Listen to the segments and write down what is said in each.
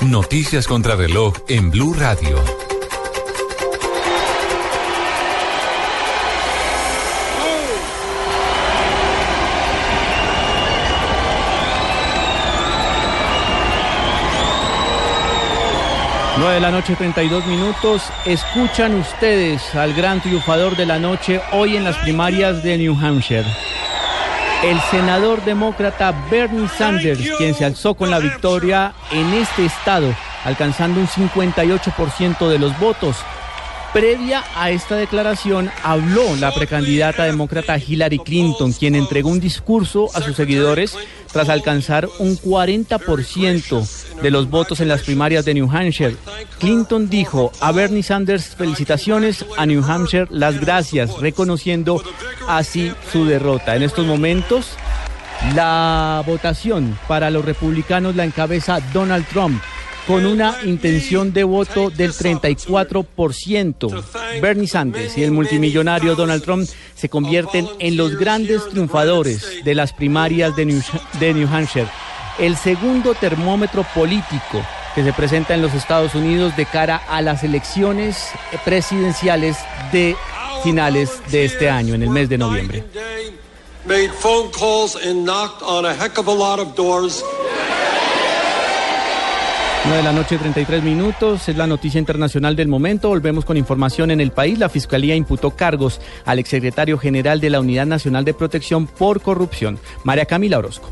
Noticias contra reloj en Blue Radio. De la noche, 32 minutos. Escuchan ustedes al gran triunfador de la noche hoy en las primarias de New Hampshire. El senador demócrata Bernie Sanders, quien se alzó con la victoria en este estado, alcanzando un 58% de los votos. Previa a esta declaración habló la precandidata demócrata Hillary Clinton, quien entregó un discurso a sus seguidores tras alcanzar un 40% de los votos en las primarias de New Hampshire. Clinton dijo a Bernie Sanders felicitaciones a New Hampshire, las gracias, reconociendo así su derrota. En estos momentos, la votación para los republicanos la encabeza Donald Trump con una intención de voto del 34%. Bernie Sanders y el multimillonario Donald Trump se convierten en los grandes triunfadores de las primarias de New, de New Hampshire. El segundo termómetro político que se presenta en los Estados Unidos de cara a las elecciones presidenciales de finales de este año, en el mes de noviembre. 9 de la noche, 33 minutos. Es la noticia internacional del momento. Volvemos con información en el país. La Fiscalía imputó cargos al exsecretario general de la Unidad Nacional de Protección por corrupción, María Camila Orozco.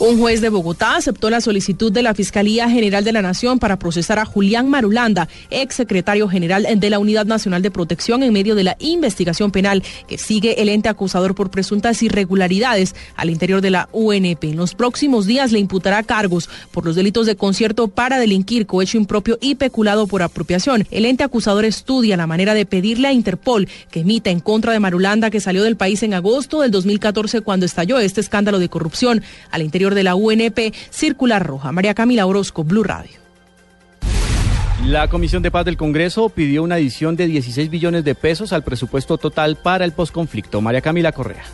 Un juez de Bogotá aceptó la solicitud de la Fiscalía General de la Nación para procesar a Julián Marulanda, ex secretario general de la Unidad Nacional de Protección, en medio de la investigación penal que sigue el ente acusador por presuntas irregularidades al interior de la UNP. En los próximos días le imputará cargos por los delitos de concierto para delinquir, cohecho impropio y peculado por apropiación. El ente acusador estudia la manera de pedirle a Interpol que emita en contra de Marulanda, que salió del país en agosto del 2014 cuando estalló este escándalo de corrupción al interior de la UNP Circular Roja. María Camila Orozco, Blue Radio. La Comisión de Paz del Congreso pidió una adición de 16 billones de pesos al presupuesto total para el posconflicto. María Camila Correa.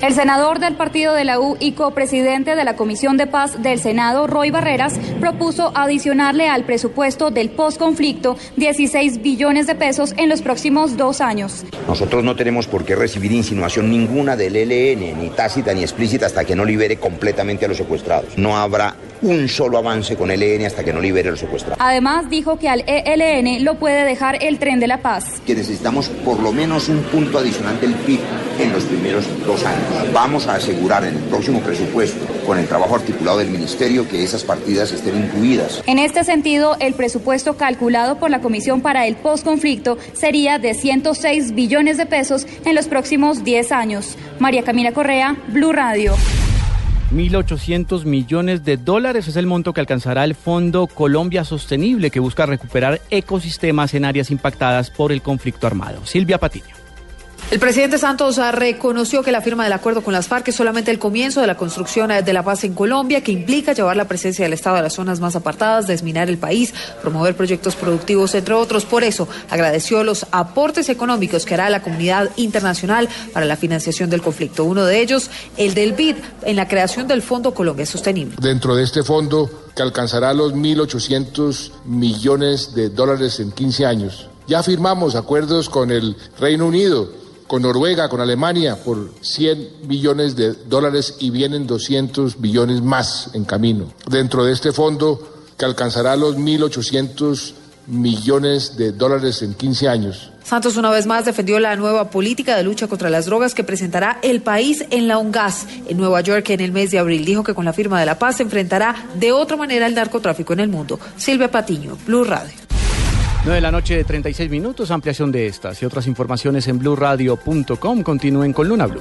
El senador del partido de la U y copresidente de la Comisión de Paz del Senado, Roy Barreras, propuso adicionarle al presupuesto del posconflicto 16 billones de pesos en los próximos dos años. Nosotros no tenemos por qué recibir insinuación ninguna del ELN, ni tácita ni explícita, hasta que no libere completamente a los secuestrados. No habrá un solo avance con el ELN hasta que no libere a los secuestrados. Además, dijo que al ELN lo puede dejar el tren de la paz. Que necesitamos por lo menos un punto adicional del PIB en los primeros dos años. Vamos a asegurar en el próximo presupuesto, con el trabajo articulado del Ministerio, que esas partidas estén incluidas. En este sentido, el presupuesto calculado por la Comisión para el Postconflicto sería de 106 billones de pesos en los próximos 10 años. María Camila Correa, Blue Radio. 1.800 millones de dólares es el monto que alcanzará el Fondo Colombia Sostenible que busca recuperar ecosistemas en áreas impactadas por el conflicto armado. Silvia Patiño. El presidente Santos reconoció que la firma del acuerdo con las FARC es solamente el comienzo de la construcción de la paz en Colombia, que implica llevar la presencia del Estado a las zonas más apartadas, desminar el país, promover proyectos productivos, entre otros. Por eso, agradeció los aportes económicos que hará la comunidad internacional para la financiación del conflicto. Uno de ellos, el del BID, en la creación del Fondo Colombia Sostenible. Dentro de este fondo, que alcanzará los 1.800 millones de dólares en 15 años, ya firmamos acuerdos con el Reino Unido con Noruega, con Alemania, por 100 billones de dólares y vienen 200 billones más en camino. Dentro de este fondo, que alcanzará los 1.800 millones de dólares en 15 años. Santos una vez más defendió la nueva política de lucha contra las drogas que presentará el país en la UNGAS en Nueva York en el mes de abril. Dijo que con la firma de la paz se enfrentará de otra manera el narcotráfico en el mundo. Silvia Patiño, Blue Radio. 9 de la noche de 36 minutos, ampliación de estas y otras informaciones en blueradio.com. Continúen con Luna Blue.